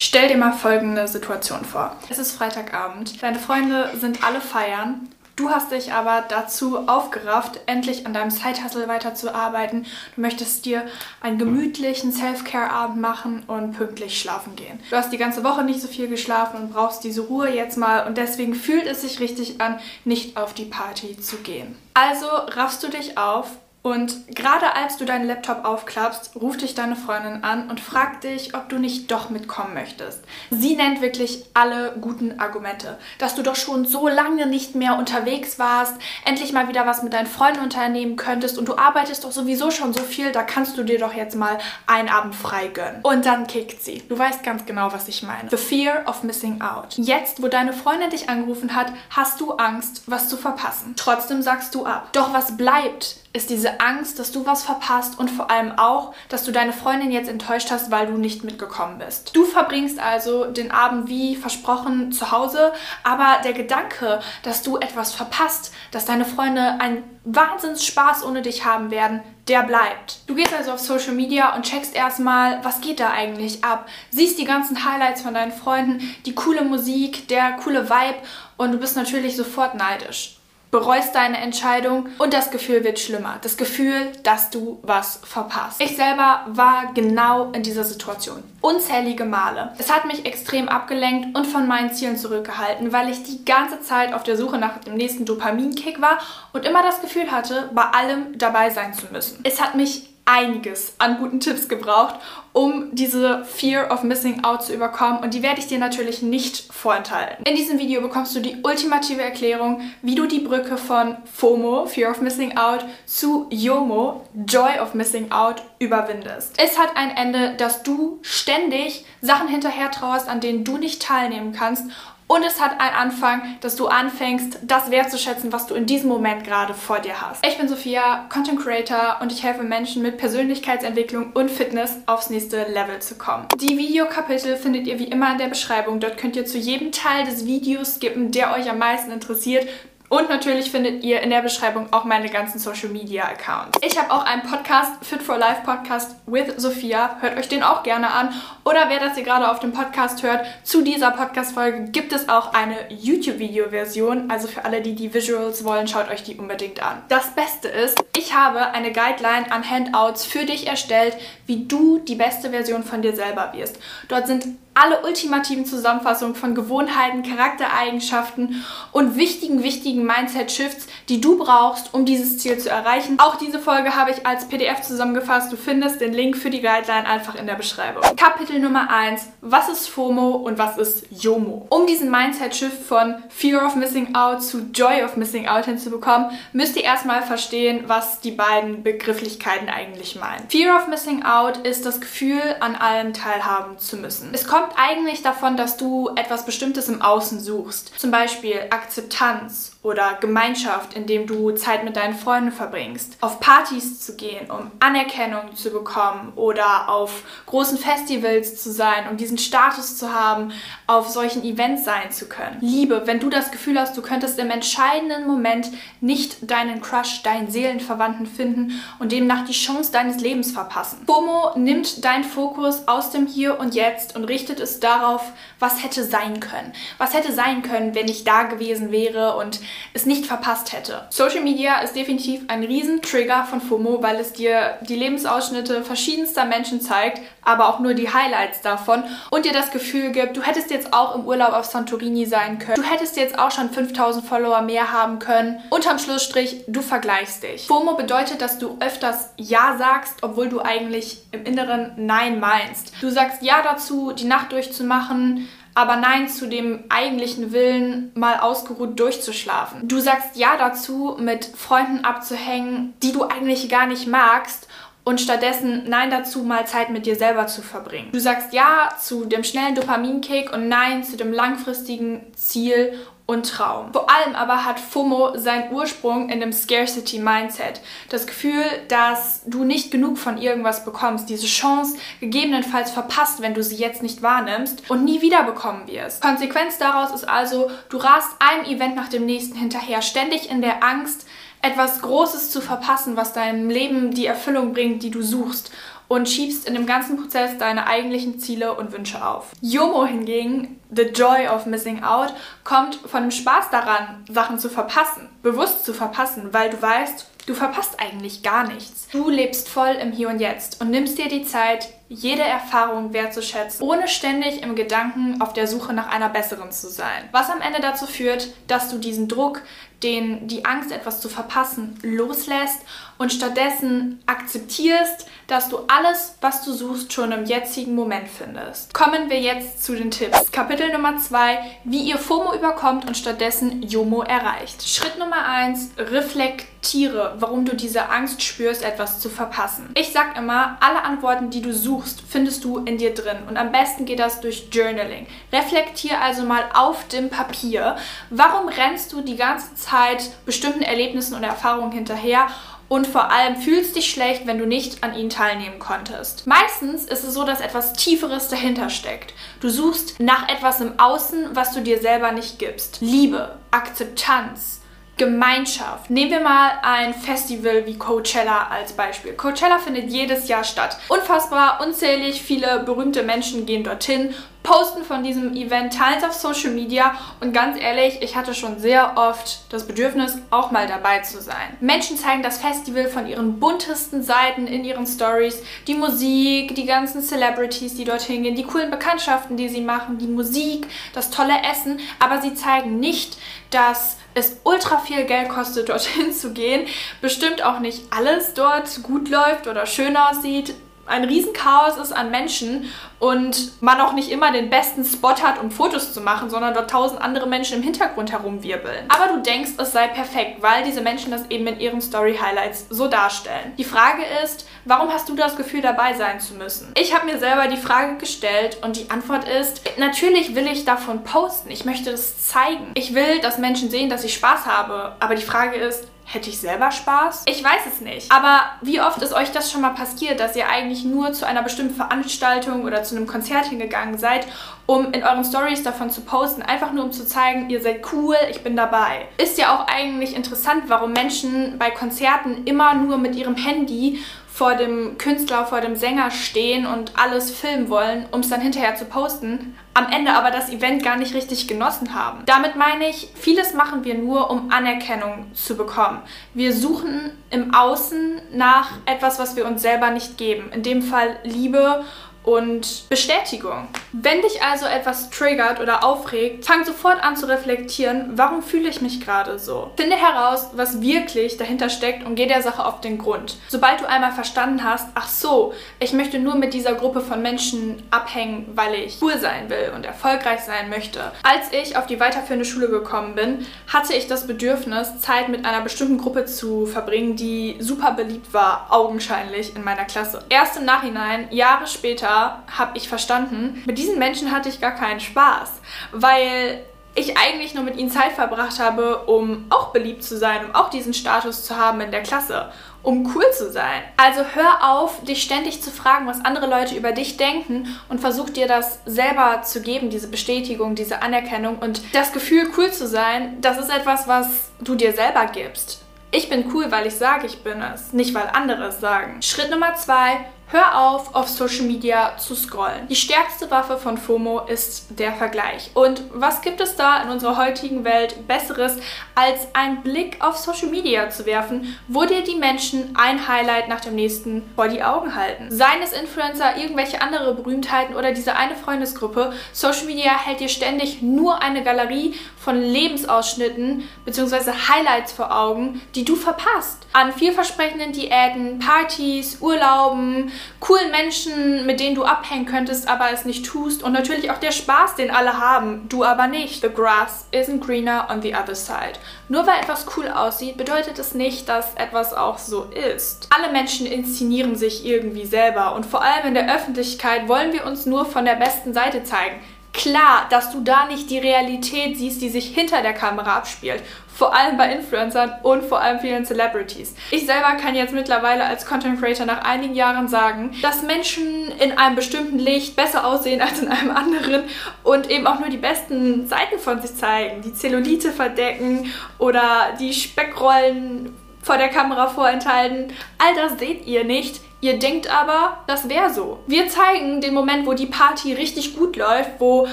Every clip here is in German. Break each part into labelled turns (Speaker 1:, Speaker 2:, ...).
Speaker 1: Stell dir mal folgende Situation vor. Es ist Freitagabend, deine Freunde sind alle feiern, du hast dich aber dazu aufgerafft, endlich an deinem Side-Hustle weiterzuarbeiten. Du möchtest dir einen gemütlichen Self-Care-Abend machen und pünktlich schlafen gehen. Du hast die ganze Woche nicht so viel geschlafen und brauchst diese Ruhe jetzt mal und deswegen fühlt es sich richtig an, nicht auf die Party zu gehen. Also raffst du dich auf und gerade als du deinen Laptop aufklappst, ruft dich deine Freundin an und fragt dich, ob du nicht doch mitkommen möchtest. Sie nennt wirklich alle guten Argumente, dass du doch schon so lange nicht mehr unterwegs warst, endlich mal wieder was mit deinen Freunden unternehmen könntest und du arbeitest doch sowieso schon so viel, da kannst du dir doch jetzt mal einen Abend frei gönnen. Und dann kickt sie. Du weißt ganz genau, was ich meine. The fear of missing out. Jetzt, wo deine Freundin dich angerufen hat, hast du Angst, was zu verpassen. Trotzdem sagst du ab. Doch was bleibt, ist diese Angst, dass du was verpasst und vor allem auch, dass du deine Freundin jetzt enttäuscht hast, weil du nicht mitgekommen bist. Du verbringst also den Abend wie versprochen zu Hause, aber der Gedanke, dass du etwas verpasst, dass deine Freunde einen Wahnsinnsspaß ohne dich haben werden, der bleibt. Du gehst also auf Social Media und checkst erstmal, was geht da eigentlich ab. Siehst die ganzen Highlights von deinen Freunden, die coole Musik, der coole Vibe und du bist natürlich sofort neidisch bereust deine Entscheidung und das Gefühl wird schlimmer. Das Gefühl, dass du was verpasst. Ich selber war genau in dieser Situation. Unzählige Male. Es hat mich extrem abgelenkt und von meinen Zielen zurückgehalten, weil ich die ganze Zeit auf der Suche nach dem nächsten Dopaminkick war und immer das Gefühl hatte, bei allem dabei sein zu müssen. Es hat mich einiges an guten Tipps gebraucht, um diese Fear of Missing Out zu überkommen und die werde ich dir natürlich nicht vorenthalten. In diesem Video bekommst du die ultimative Erklärung, wie du die Brücke von FOMO, Fear of Missing Out, zu YOMO, Joy of Missing Out, überwindest. Es hat ein Ende, dass du ständig Sachen hinterher trauerst, an denen du nicht teilnehmen kannst und es hat einen Anfang, dass du anfängst, das wertzuschätzen, was du in diesem Moment gerade vor dir hast. Ich bin Sophia, Content Creator und ich helfe Menschen mit Persönlichkeitsentwicklung und Fitness aufs nächste Level zu kommen. Die Videokapitel findet ihr wie immer in der Beschreibung. Dort könnt ihr zu jedem Teil des Videos skippen, der euch am meisten interessiert. Und natürlich findet ihr in der Beschreibung auch meine ganzen Social Media Accounts. Ich habe auch einen Podcast, Fit for Life Podcast with Sophia. Hört euch den auch gerne an. Oder wer das hier gerade auf dem Podcast hört, zu dieser Podcast-Folge gibt es auch eine YouTube-Video-Version. Also für alle, die die Visuals wollen, schaut euch die unbedingt an. Das Beste ist, ich habe eine Guideline an Handouts für dich erstellt, wie du die beste Version von dir selber wirst. Dort sind alle ultimativen Zusammenfassungen von Gewohnheiten, Charaktereigenschaften und wichtigen, wichtigen Mindset-Shifts, die du brauchst, um dieses Ziel zu erreichen. Auch diese Folge habe ich als PDF zusammengefasst. Du findest den Link für die Guideline einfach in der Beschreibung. Kapitel Nummer 1. Was ist FOMO und was ist YOMO? Um diesen Mindset-Shift von Fear of Missing Out zu Joy of Missing Out hinzubekommen, müsst ihr erstmal verstehen, was die beiden Begrifflichkeiten eigentlich meinen. Fear of Missing Out ist das Gefühl, an allem teilhaben zu müssen. Es kommt kommt eigentlich davon, dass du etwas Bestimmtes im Außen suchst. Zum Beispiel Akzeptanz oder Gemeinschaft, indem du Zeit mit deinen Freunden verbringst. Auf Partys zu gehen, um Anerkennung zu bekommen oder auf großen Festivals zu sein, um diesen Status zu haben, auf solchen Events sein zu können. Liebe, wenn du das Gefühl hast, du könntest im entscheidenden Moment nicht deinen Crush, deinen Seelenverwandten finden und demnach die Chance deines Lebens verpassen. FOMO nimmt deinen Fokus aus dem Hier und Jetzt und richtet es darauf, was hätte sein können. Was hätte sein können, wenn ich da gewesen wäre und es nicht verpasst hätte. Social Media ist definitiv ein Riesentrigger von FOMO, weil es dir die Lebensausschnitte verschiedenster Menschen zeigt, aber auch nur die Highlights davon und dir das Gefühl gibt, du hättest jetzt auch im Urlaub auf Santorini sein können. Du hättest jetzt auch schon 5000 Follower mehr haben können. Unterm Schlussstrich, du vergleichst dich. FOMO bedeutet, dass du öfters Ja sagst, obwohl du eigentlich im Inneren Nein meinst. Du sagst Ja dazu, die Nacht durchzumachen, aber nein zu dem eigentlichen Willen, mal ausgeruht durchzuschlafen. Du sagst ja dazu, mit Freunden abzuhängen, die du eigentlich gar nicht magst und stattdessen Nein dazu, mal Zeit mit dir selber zu verbringen. Du sagst Ja zu dem schnellen Dopaminkick und Nein zu dem langfristigen Ziel und Traum. Vor allem aber hat FOMO seinen Ursprung in dem Scarcity Mindset. Das Gefühl, dass du nicht genug von irgendwas bekommst, diese Chance gegebenenfalls verpasst, wenn du sie jetzt nicht wahrnimmst und nie wieder bekommen wirst. Konsequenz daraus ist also, du rast einem Event nach dem nächsten hinterher, ständig in der Angst, etwas Großes zu verpassen, was deinem Leben die Erfüllung bringt, die du suchst. Und schiebst in dem ganzen Prozess deine eigentlichen Ziele und Wünsche auf. JOMO hingegen, The Joy of Missing Out, kommt von dem Spaß daran, Sachen zu verpassen, bewusst zu verpassen, weil du weißt, Du verpasst eigentlich gar nichts. Du lebst voll im Hier und Jetzt und nimmst dir die Zeit, jede Erfahrung wertzuschätzen, ohne ständig im Gedanken auf der Suche nach einer besseren zu sein. Was am Ende dazu führt, dass du diesen Druck, den die Angst, etwas zu verpassen, loslässt und stattdessen akzeptierst, dass du alles, was du suchst, schon im jetzigen Moment findest. Kommen wir jetzt zu den Tipps. Kapitel Nummer 2, wie ihr FOMO überkommt und stattdessen JOMO erreicht. Schritt Nummer 1, reflektiere, warum du diese Angst spürst, etwas zu verpassen. Ich sag immer, alle Antworten, die du suchst, findest du in dir drin und am besten geht das durch Journaling. Reflektier also mal auf dem Papier, warum rennst du die ganze Zeit bestimmten Erlebnissen und Erfahrungen hinterher und vor allem fühlst dich schlecht, wenn du nicht an ihnen teilnehmen konntest. Meistens ist es so, dass etwas Tieferes dahinter steckt. Du suchst nach etwas im Außen, was du dir selber nicht gibst. Liebe, Akzeptanz, Gemeinschaft. Nehmen wir mal ein Festival wie Coachella als Beispiel. Coachella findet jedes Jahr statt. Unfassbar, unzählig viele berühmte Menschen gehen dorthin, posten von diesem Event, teilen es auf Social Media und ganz ehrlich, ich hatte schon sehr oft das Bedürfnis, auch mal dabei zu sein. Menschen zeigen das Festival von ihren buntesten Seiten in ihren Stories, die Musik, die ganzen Celebrities, die dorthin gehen, die coolen Bekanntschaften, die sie machen, die Musik, das tolle Essen, aber sie zeigen nicht, dass es ultra viel Geld kostet, dorthin zu gehen. Bestimmt auch nicht alles dort gut läuft oder schön aussieht ein Riesenchaos ist an Menschen und man auch nicht immer den besten Spot hat, um Fotos zu machen, sondern dort tausend andere Menschen im Hintergrund herumwirbeln. Aber du denkst, es sei perfekt, weil diese Menschen das eben in ihren Story-Highlights so darstellen. Die Frage ist, warum hast du das Gefühl, dabei sein zu müssen? Ich habe mir selber die Frage gestellt und die Antwort ist, natürlich will ich davon posten. Ich möchte das zeigen. Ich will, dass Menschen sehen, dass ich Spaß habe. Aber die Frage ist, Hätte ich selber Spaß? Ich weiß es nicht. Aber wie oft ist euch das schon mal passiert, dass ihr eigentlich nur zu einer bestimmten Veranstaltung oder zu einem Konzert hingegangen seid, um in euren Stories davon zu posten, einfach nur um zu zeigen, ihr seid cool, ich bin dabei. Ist ja auch eigentlich interessant, warum Menschen bei Konzerten immer nur mit ihrem Handy vor dem Künstler, vor dem Sänger stehen und alles filmen wollen, um es dann hinterher zu posten, am Ende aber das Event gar nicht richtig genossen haben. Damit meine ich, vieles machen wir nur, um Anerkennung zu bekommen. Wir suchen im Außen nach etwas, was wir uns selber nicht geben. In dem Fall Liebe und Bestätigung. Wenn dich also etwas triggert oder aufregt, fang sofort an zu reflektieren, warum fühle ich mich gerade so? Finde heraus, was wirklich dahinter steckt und geh der Sache auf den Grund. Sobald du einmal verstanden hast, ach so, ich möchte nur mit dieser Gruppe von Menschen abhängen, weil ich cool sein will und erfolgreich sein möchte. Als ich auf die weiterführende Schule gekommen bin, hatte ich das Bedürfnis, Zeit mit einer bestimmten Gruppe zu verbringen, die super beliebt war, augenscheinlich in meiner Klasse. Erst im Nachhinein, Jahre später, habe ich verstanden, mit diesen Menschen hatte ich gar keinen Spaß, weil ich eigentlich nur mit ihnen Zeit verbracht habe, um auch beliebt zu sein, um auch diesen Status zu haben in der Klasse, um cool zu sein. Also hör auf, dich ständig zu fragen, was andere Leute über dich denken und versuch dir das selber zu geben, diese Bestätigung, diese Anerkennung und das Gefühl, cool zu sein, das ist etwas, was du dir selber gibst. Ich bin cool, weil ich sage, ich bin es, nicht weil andere es sagen. Schritt Nummer zwei, Hör auf, auf Social Media zu scrollen. Die stärkste Waffe von FOMO ist der Vergleich. Und was gibt es da in unserer heutigen Welt Besseres, als einen Blick auf Social Media zu werfen, wo dir die Menschen ein Highlight nach dem nächsten vor die Augen halten? Seien es Influencer, irgendwelche andere Berühmtheiten oder diese eine Freundesgruppe, Social Media hält dir ständig nur eine Galerie von Lebensausschnitten bzw. Highlights vor Augen, die du verpasst. An vielversprechenden Diäten, Partys, Urlauben, coolen Menschen, mit denen du abhängen könntest, aber es nicht tust. Und natürlich auch der Spaß, den alle haben, du aber nicht. The grass isn't greener on the other side. Nur weil etwas cool aussieht, bedeutet es nicht, dass etwas auch so ist. Alle Menschen inszenieren sich irgendwie selber und vor allem in der Öffentlichkeit wollen wir uns nur von der besten Seite zeigen klar, dass du da nicht die Realität siehst, die sich hinter der Kamera abspielt. Vor allem bei Influencern und vor allem vielen Celebrities. Ich selber kann jetzt mittlerweile als Content Creator nach einigen Jahren sagen, dass Menschen in einem bestimmten Licht besser aussehen als in einem anderen und eben auch nur die besten Seiten von sich zeigen. Die Zellulite verdecken oder die Speckrollen vor der Kamera vorenthalten. All das seht ihr nicht Ihr denkt aber, das wäre so. Wir zeigen den Moment, wo die Party richtig gut läuft, wo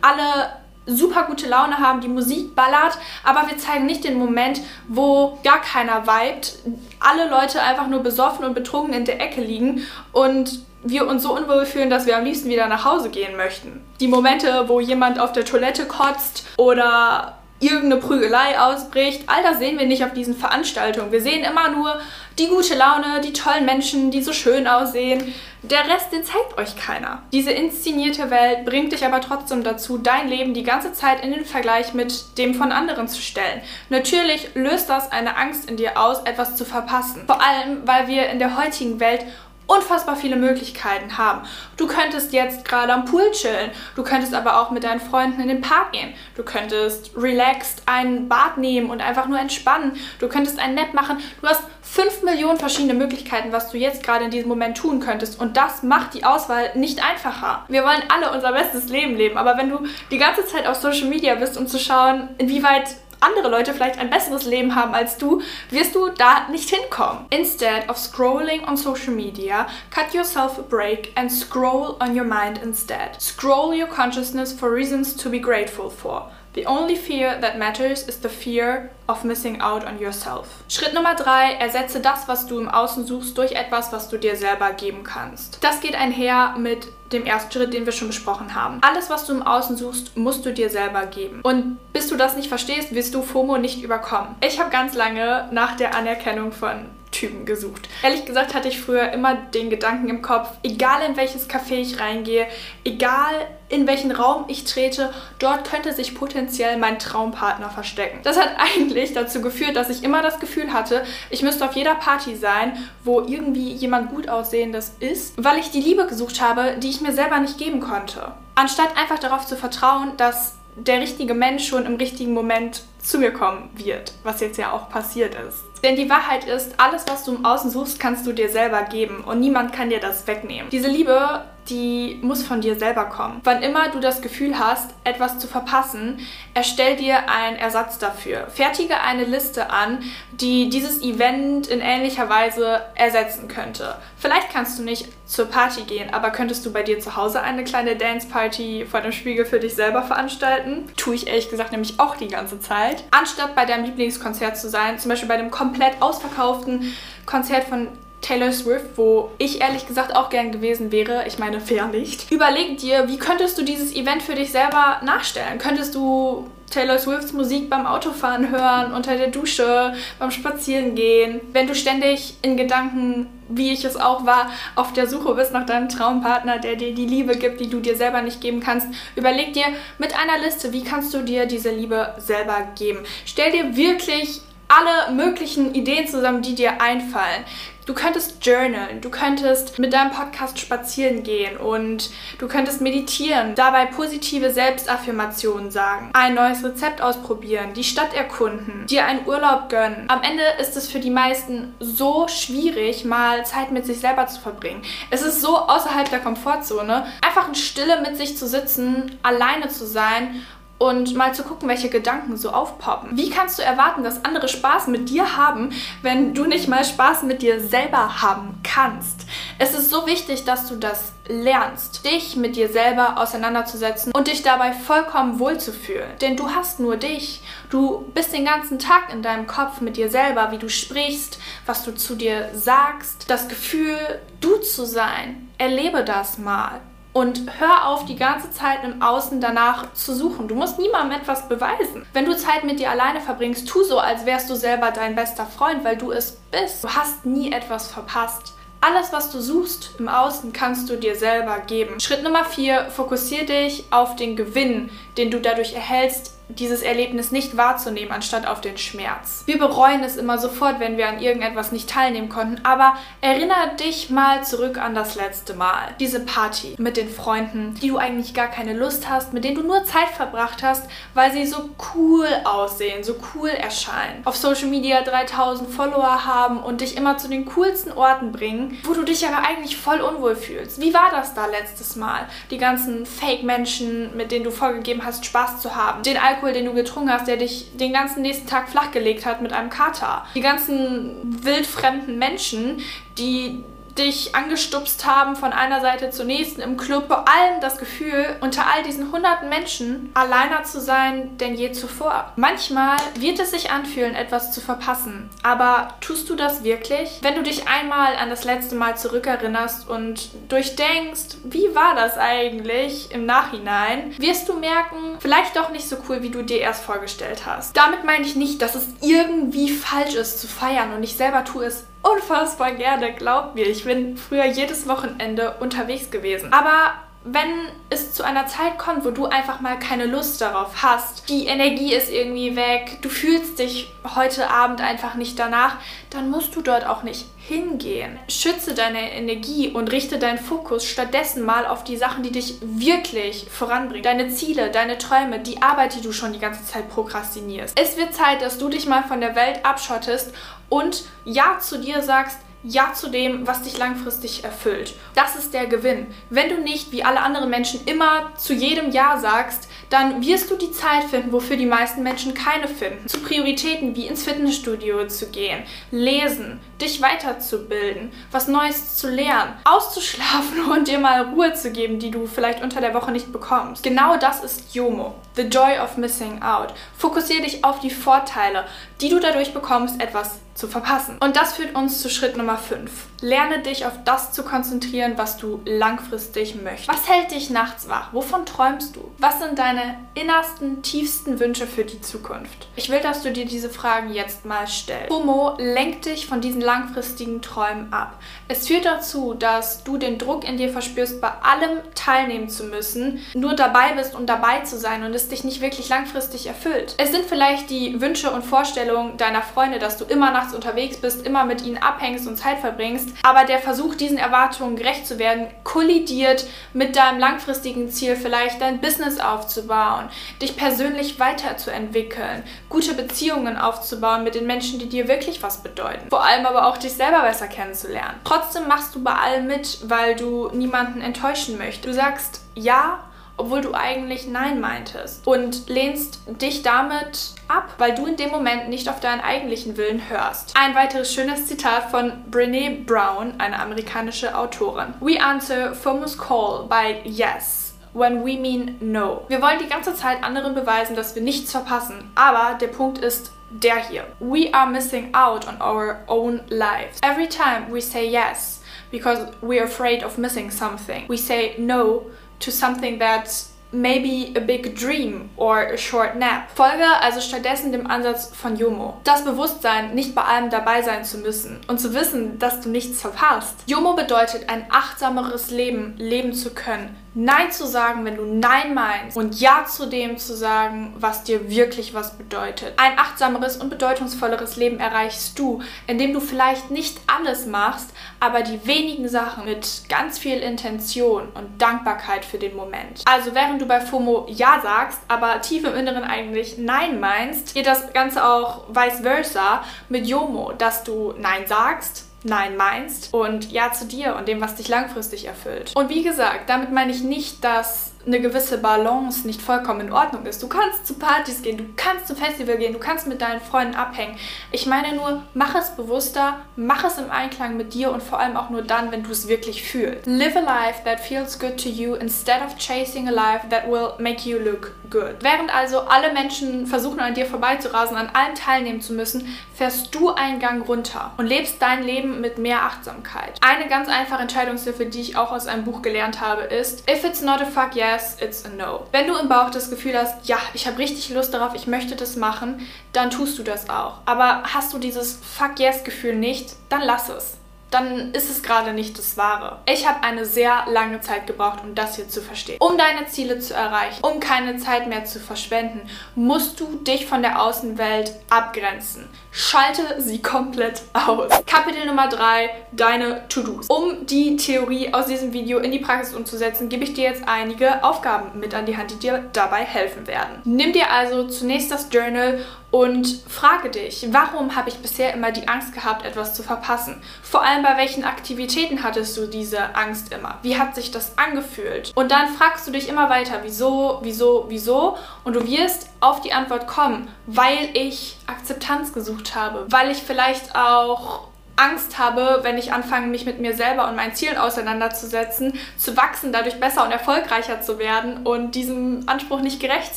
Speaker 1: alle super gute Laune haben, die Musik ballert, aber wir zeigen nicht den Moment, wo gar keiner vibet, alle Leute einfach nur besoffen und betrunken in der Ecke liegen und wir uns so unwohl fühlen, dass wir am liebsten wieder nach Hause gehen möchten. Die Momente, wo jemand auf der Toilette kotzt oder irgendeine Prügelei ausbricht. All das sehen wir nicht auf diesen Veranstaltungen. Wir sehen immer nur die gute Laune, die tollen Menschen, die so schön aussehen. Der Rest, den zeigt euch keiner. Diese inszenierte Welt bringt dich aber trotzdem dazu, dein Leben die ganze Zeit in den Vergleich mit dem von anderen zu stellen. Natürlich löst das eine Angst in dir aus, etwas zu verpassen. Vor allem, weil wir in der heutigen Welt unfassbar viele Möglichkeiten haben. Du könntest jetzt gerade am Pool chillen, du könntest aber auch mit deinen Freunden in den Park gehen, du könntest relaxed ein Bad nehmen und einfach nur entspannen, du könntest ein Nap machen, du hast fünf Millionen verschiedene Möglichkeiten, was du jetzt gerade in diesem Moment tun könntest und das macht die Auswahl nicht einfacher. Wir wollen alle unser bestes Leben leben, aber wenn du die ganze Zeit auf Social Media bist, um zu schauen, inwieweit andere Leute vielleicht ein besseres Leben haben als du, wirst du da nicht hinkommen. Instead of scrolling on social media, cut yourself a break and scroll on your mind instead. Scroll your consciousness for reasons to be grateful for. The only fear that matters is the fear of missing out on yourself. Schritt Nummer drei, ersetze das, was du im Außen suchst, durch etwas, was du dir selber geben kannst. Das geht einher mit dem ersten Schritt, den wir schon besprochen haben. Alles, was du im Außen suchst, musst du dir selber geben. Und bis du das nicht verstehst, wirst du FOMO nicht überkommen. Ich habe ganz lange nach der Anerkennung von Typen gesucht. Ehrlich gesagt hatte ich früher immer den Gedanken im Kopf, egal in welches Café ich reingehe, egal in welchen Raum ich trete, dort könnte sich potenziell mein Traumpartner verstecken. Das hat eigentlich dazu geführt, dass ich immer das Gefühl hatte, ich müsste auf jeder Party sein, wo irgendwie jemand gut aussehendes ist, weil ich die Liebe gesucht habe, die ich mir selber nicht geben konnte. Anstatt einfach darauf zu vertrauen, dass der richtige Mensch schon im richtigen Moment zu mir kommen wird, was jetzt ja auch passiert ist. Denn die Wahrheit ist, alles, was du im Außen suchst, kannst du dir selber geben und niemand kann dir das wegnehmen. Diese Liebe, die muss von dir selber kommen. Wann immer du das Gefühl hast, etwas zu verpassen, erstell dir einen Ersatz dafür. Fertige eine Liste an, die dieses Event in ähnlicher Weise ersetzen könnte. Vielleicht kannst du nicht zur Party gehen, aber könntest du bei dir zu Hause eine kleine Dance Party vor dem Spiegel für dich selber veranstalten? Tue ich ehrlich gesagt nämlich auch die ganze Zeit. Anstatt bei deinem Lieblingskonzert zu sein, zum Beispiel bei dem komplett ausverkauften Konzert von Taylor Swift, wo ich ehrlich gesagt auch gern gewesen wäre. Ich meine, fair nicht. Überleg dir, wie könntest du dieses Event für dich selber nachstellen? Könntest du Taylor Swifts Musik beim Autofahren hören, unter der Dusche, beim Spazierengehen? Wenn du ständig in Gedanken, wie ich es auch war, auf der Suche bist nach deinem Traumpartner, der dir die Liebe gibt, die du dir selber nicht geben kannst, überleg dir mit einer Liste, wie kannst du dir diese Liebe selber geben. Stell dir wirklich alle möglichen Ideen zusammen, die dir einfallen. Du könntest journalen, du könntest mit deinem Podcast spazieren gehen und du könntest meditieren, dabei positive Selbstaffirmationen sagen, ein neues Rezept ausprobieren, die Stadt erkunden, dir einen Urlaub gönnen. Am Ende ist es für die meisten so schwierig, mal Zeit mit sich selber zu verbringen. Es ist so außerhalb der Komfortzone, einfach in Stille mit sich zu sitzen, alleine zu sein und mal zu gucken, welche Gedanken so aufpoppen. Wie kannst du erwarten, dass andere Spaß mit dir haben, wenn du nicht mal Spaß mit dir selber haben kannst? Es ist so wichtig, dass du das lernst, dich mit dir selber auseinanderzusetzen und dich dabei vollkommen wohlzufühlen. Denn du hast nur dich. Du bist den ganzen Tag in deinem Kopf mit dir selber, wie du sprichst, was du zu dir sagst. Das Gefühl, du zu sein. Erlebe das mal. Und hör auf, die ganze Zeit im Außen danach zu suchen. Du musst niemandem etwas beweisen. Wenn du Zeit mit dir alleine verbringst, tu so, als wärst du selber dein bester Freund, weil du es bist. Du hast nie etwas verpasst. Alles, was du suchst im Außen, kannst du dir selber geben. Schritt Nummer 4, fokussier dich auf den Gewinn, den du dadurch erhältst, dieses Erlebnis nicht wahrzunehmen, anstatt auf den Schmerz. Wir bereuen es immer sofort, wenn wir an irgendetwas nicht teilnehmen konnten, aber erinnere dich mal zurück an das letzte Mal. Diese Party mit den Freunden, die du eigentlich gar keine Lust hast, mit denen du nur Zeit verbracht hast, weil sie so cool aussehen, so cool erscheinen. Auf Social Media 3000 Follower haben und dich immer zu den coolsten Orten bringen, wo du dich aber eigentlich voll unwohl fühlst. Wie war das da letztes Mal? Die ganzen Fake-Menschen, mit denen du vorgegeben hast, Spaß zu haben. Den Alkohol den du getrunken hast, der dich den ganzen nächsten Tag flachgelegt hat mit einem Kater. Die ganzen wildfremden Menschen, die dich angestupst haben von einer Seite zur nächsten im Club. Vor allem das Gefühl, unter all diesen hunderten Menschen alleiner zu sein denn je zuvor. Manchmal wird es sich anfühlen, etwas zu verpassen. Aber tust du das wirklich? Wenn du dich einmal an das letzte Mal zurückerinnerst und durchdenkst, wie war das eigentlich im Nachhinein, wirst du merken, vielleicht doch nicht so cool, wie du dir erst vorgestellt hast. Damit meine ich nicht, dass es irgendwie falsch ist zu feiern und ich selber tue es unfassbar gerne, glaub mir. Ich bin früher jedes Wochenende unterwegs gewesen. Aber wenn es zu einer Zeit kommt, wo du einfach mal keine Lust darauf hast, die Energie ist irgendwie weg, du fühlst dich heute Abend einfach nicht danach, dann musst du dort auch nicht hingehen. Schütze deine Energie und richte deinen Fokus stattdessen mal auf die Sachen, die dich wirklich voranbringen. Deine Ziele, deine Träume, die Arbeit, die du schon die ganze Zeit prokrastinierst. Es wird Zeit, dass du dich mal von der Welt abschottest und Ja zu dir sagst, ja zu dem, was dich langfristig erfüllt. Das ist der Gewinn. Wenn du nicht wie alle anderen Menschen immer zu jedem Ja sagst, dann wirst du die Zeit finden, wofür die meisten Menschen keine finden. Zu Prioritäten wie ins Fitnessstudio zu gehen, lesen, dich weiterzubilden, was Neues zu lernen, auszuschlafen und dir mal Ruhe zu geben, die du vielleicht unter der Woche nicht bekommst. Genau das ist JOMO, the joy of missing out. Fokussiere dich auf die Vorteile, die du dadurch bekommst, etwas zu verpassen. Und das führt uns zu Schritt Nummer 5. Lerne dich auf das zu konzentrieren, was du langfristig möchtest. Was hält dich nachts wach? Wovon träumst du? Was sind deine innersten, tiefsten Wünsche für die Zukunft? Ich will, dass du dir diese Fragen jetzt mal stellst. FOMO lenkt dich von diesen langfristigen Träumen ab. Es führt dazu, dass du den Druck in dir verspürst, bei allem teilnehmen zu müssen, nur dabei bist, um dabei zu sein und es dich nicht wirklich langfristig erfüllt. Es sind vielleicht die Wünsche und Vorstellungen deiner Freunde, dass du immer nachts unterwegs bist, immer mit ihnen abhängst und Zeit verbringst, aber der Versuch, diesen Erwartungen gerecht zu werden, kollidiert mit deinem langfristigen Ziel, vielleicht dein Business aufzubauen, dich persönlich weiterzuentwickeln, gute Beziehungen aufzubauen mit den Menschen, die dir wirklich was bedeuten. Vor allem aber auch dich selber besser kennenzulernen. Trotzdem machst du bei allem mit, weil du niemanden enttäuschen möchtest. Du sagst ja, obwohl du eigentlich Nein meintest und lehnst dich damit ab, weil du in dem Moment nicht auf deinen eigentlichen Willen hörst. Ein weiteres schönes Zitat von Brene Brown, eine amerikanische Autorin. We answer FOMO's call by yes when we mean no. Wir wollen die ganze Zeit anderen beweisen, dass wir nichts verpassen, aber der Punkt ist der hier. We are missing out on our own lives. Every time we say yes because we're afraid of missing something, we say no to something that's maybe a big dream or a short nap. Folge also stattdessen dem Ansatz von Jomo. Das Bewusstsein, nicht bei allem dabei sein zu müssen und zu wissen, dass du nichts verpasst. Jomo bedeutet, ein achtsameres Leben leben zu können, Nein zu sagen, wenn du Nein meinst und Ja zu dem zu sagen, was dir wirklich was bedeutet. Ein achtsameres und bedeutungsvolleres Leben erreichst du, indem du vielleicht nicht alles machst, aber die wenigen Sachen mit ganz viel Intention und Dankbarkeit für den Moment. Also während du bei FOMO Ja sagst, aber tief im Inneren eigentlich Nein meinst, geht das Ganze auch vice versa mit JOMO, dass du Nein sagst, Nein meinst und Ja zu dir und dem, was dich langfristig erfüllt. Und wie gesagt, damit meine ich nicht, dass eine gewisse Balance nicht vollkommen in Ordnung ist. Du kannst zu Partys gehen, du kannst zum Festival gehen, du kannst mit deinen Freunden abhängen. Ich meine nur, mach es bewusster, mach es im Einklang mit dir und vor allem auch nur dann, wenn du es wirklich fühlst. Live a life that feels good to you instead of chasing a life that will make you look good. Während also alle Menschen versuchen an dir vorbeizurasen, an allem teilnehmen zu müssen, fährst du einen Gang runter und lebst dein Leben mit mehr Achtsamkeit. Eine ganz einfache Entscheidungshilfe, die ich auch aus einem Buch gelernt habe, ist If it's not a fuck yes, yes, it's a no. Wenn du im Bauch das Gefühl hast, ja, ich habe richtig Lust darauf, ich möchte das machen, dann tust du das auch. Aber hast du dieses Fuck yes Gefühl nicht, dann lass es dann ist es gerade nicht das Wahre. Ich habe eine sehr lange Zeit gebraucht, um das hier zu verstehen. Um deine Ziele zu erreichen, um keine Zeit mehr zu verschwenden, musst du dich von der Außenwelt abgrenzen. Schalte sie komplett aus. Kapitel Nummer 3, deine To-Dos. Um die Theorie aus diesem Video in die Praxis umzusetzen, gebe ich dir jetzt einige Aufgaben mit an die Hand, die dir dabei helfen werden. Nimm dir also zunächst das Journal und frage dich, warum habe ich bisher immer die Angst gehabt, etwas zu verpassen? Vor allem bei welchen Aktivitäten hattest du diese Angst immer? Wie hat sich das angefühlt? Und dann fragst du dich immer weiter, wieso, wieso, wieso? Und du wirst auf die Antwort kommen, weil ich Akzeptanz gesucht habe, weil ich vielleicht auch Angst habe, wenn ich anfange, mich mit mir selber und meinen Zielen auseinanderzusetzen, zu wachsen, dadurch besser und erfolgreicher zu werden und diesem Anspruch nicht gerecht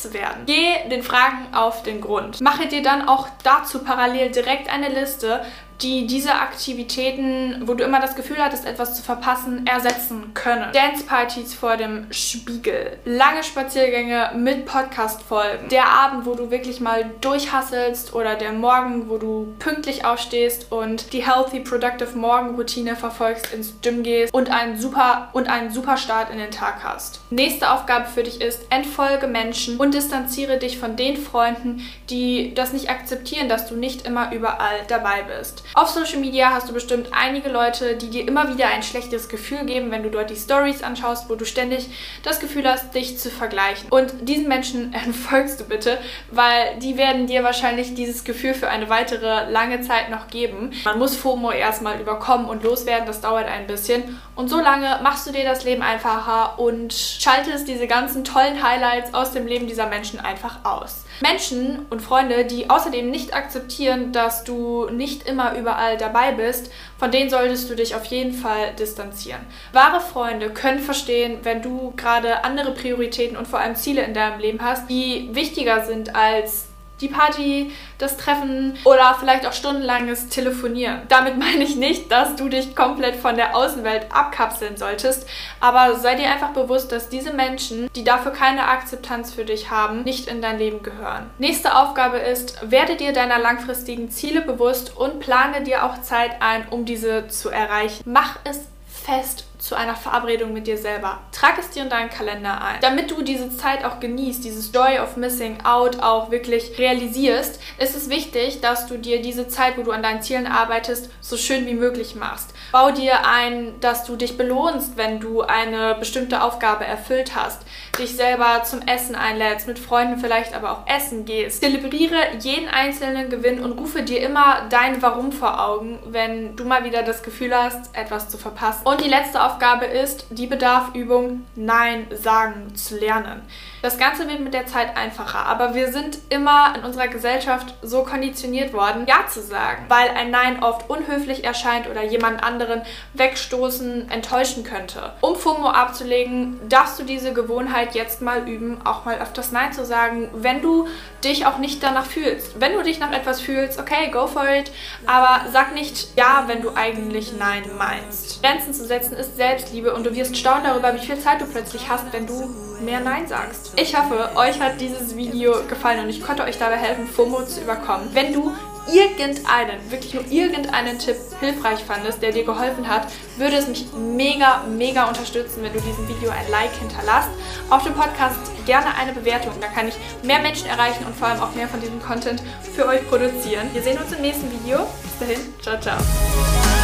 Speaker 1: zu werden. Geh den Fragen auf den Grund. Mache dir dann auch dazu parallel direkt eine Liste, die diese Aktivitäten, wo du immer das Gefühl hattest, etwas zu verpassen, ersetzen können. Dancepartys vor dem Spiegel, lange Spaziergänge mit Podcast-Folgen, der Abend, wo du wirklich mal durchhasselst oder der Morgen, wo du pünktlich aufstehst und die Healthy Productive Morgenroutine verfolgst, ins Gym gehst und einen super und einen super Start in den Tag hast. Nächste Aufgabe für dich ist, entfolge Menschen und distanziere dich von den Freunden, die das nicht akzeptieren, dass du nicht immer überall dabei bist. Auf Social Media hast du bestimmt einige Leute, die dir immer wieder ein schlechtes Gefühl geben, wenn du dort die Stories anschaust, wo du ständig das Gefühl hast, dich zu vergleichen. Und diesen Menschen entfolgst du bitte, weil die werden dir wahrscheinlich dieses Gefühl für eine weitere lange Zeit noch geben. Man muss FOMO erstmal überkommen und loswerden, das dauert ein bisschen. Und so lange machst du dir das Leben einfacher und schaltest diese ganzen tollen Highlights aus dem Leben dieser Menschen einfach aus. Menschen und Freunde, die außerdem nicht akzeptieren, dass du nicht immer überall dabei bist, von denen solltest du dich auf jeden Fall distanzieren. Wahre Freunde können verstehen, wenn du gerade andere Prioritäten und vor allem Ziele in deinem Leben hast, die wichtiger sind als die Party, das Treffen oder vielleicht auch stundenlanges Telefonieren. Damit meine ich nicht, dass du dich komplett von der Außenwelt abkapseln solltest, aber sei dir einfach bewusst, dass diese Menschen, die dafür keine Akzeptanz für dich haben, nicht in dein Leben gehören. Nächste Aufgabe ist, werde dir deiner langfristigen Ziele bewusst und plane dir auch Zeit ein, um diese zu erreichen. Mach es fest zu einer Verabredung mit dir selber. Trag es dir in deinen Kalender ein. Damit du diese Zeit auch genießt, dieses Joy of Missing Out auch wirklich realisierst, ist es wichtig, dass du dir diese Zeit, wo du an deinen Zielen arbeitest, so schön wie möglich machst. Bau dir ein, dass du dich belohnst, wenn du eine bestimmte Aufgabe erfüllt hast. Dich selber zum Essen einlädst, mit Freunden vielleicht aber auch essen gehst. Zelebriere jeden einzelnen Gewinn und rufe dir immer dein Warum vor Augen, wenn du mal wieder das Gefühl hast, etwas zu verpassen. Und die letzte Aufgabe Aufgabe ist, die Bedarfübung Nein sagen zu lernen. Das Ganze wird mit der Zeit einfacher, aber wir sind immer in unserer Gesellschaft so konditioniert worden, Ja zu sagen, weil ein Nein oft unhöflich erscheint oder jemand anderen wegstoßen, enttäuschen könnte. Um FOMO abzulegen, darfst du diese Gewohnheit jetzt mal üben, auch mal öfters Nein zu sagen, wenn du dich auch nicht danach fühlst. Wenn du dich nach etwas fühlst, okay, go for it, aber sag nicht Ja, wenn du eigentlich Nein meinst. Grenzen zu setzen ist Selbstliebe und du wirst staunen darüber, wie viel Zeit du plötzlich hast, wenn du mehr Nein sagst. Ich hoffe, euch hat dieses Video gefallen und ich konnte euch dabei helfen, FOMO zu überkommen. Wenn du irgendeinen, wirklich nur irgendeinen Tipp hilfreich fandest, der dir geholfen hat, würde es mich mega, mega unterstützen, wenn du diesem Video ein Like hinterlasst. Auf dem Podcast gerne eine Bewertung, da kann ich mehr Menschen erreichen und vor allem auch mehr von diesem Content für euch produzieren. Wir sehen uns im nächsten Video. Bis dahin, ciao, ciao.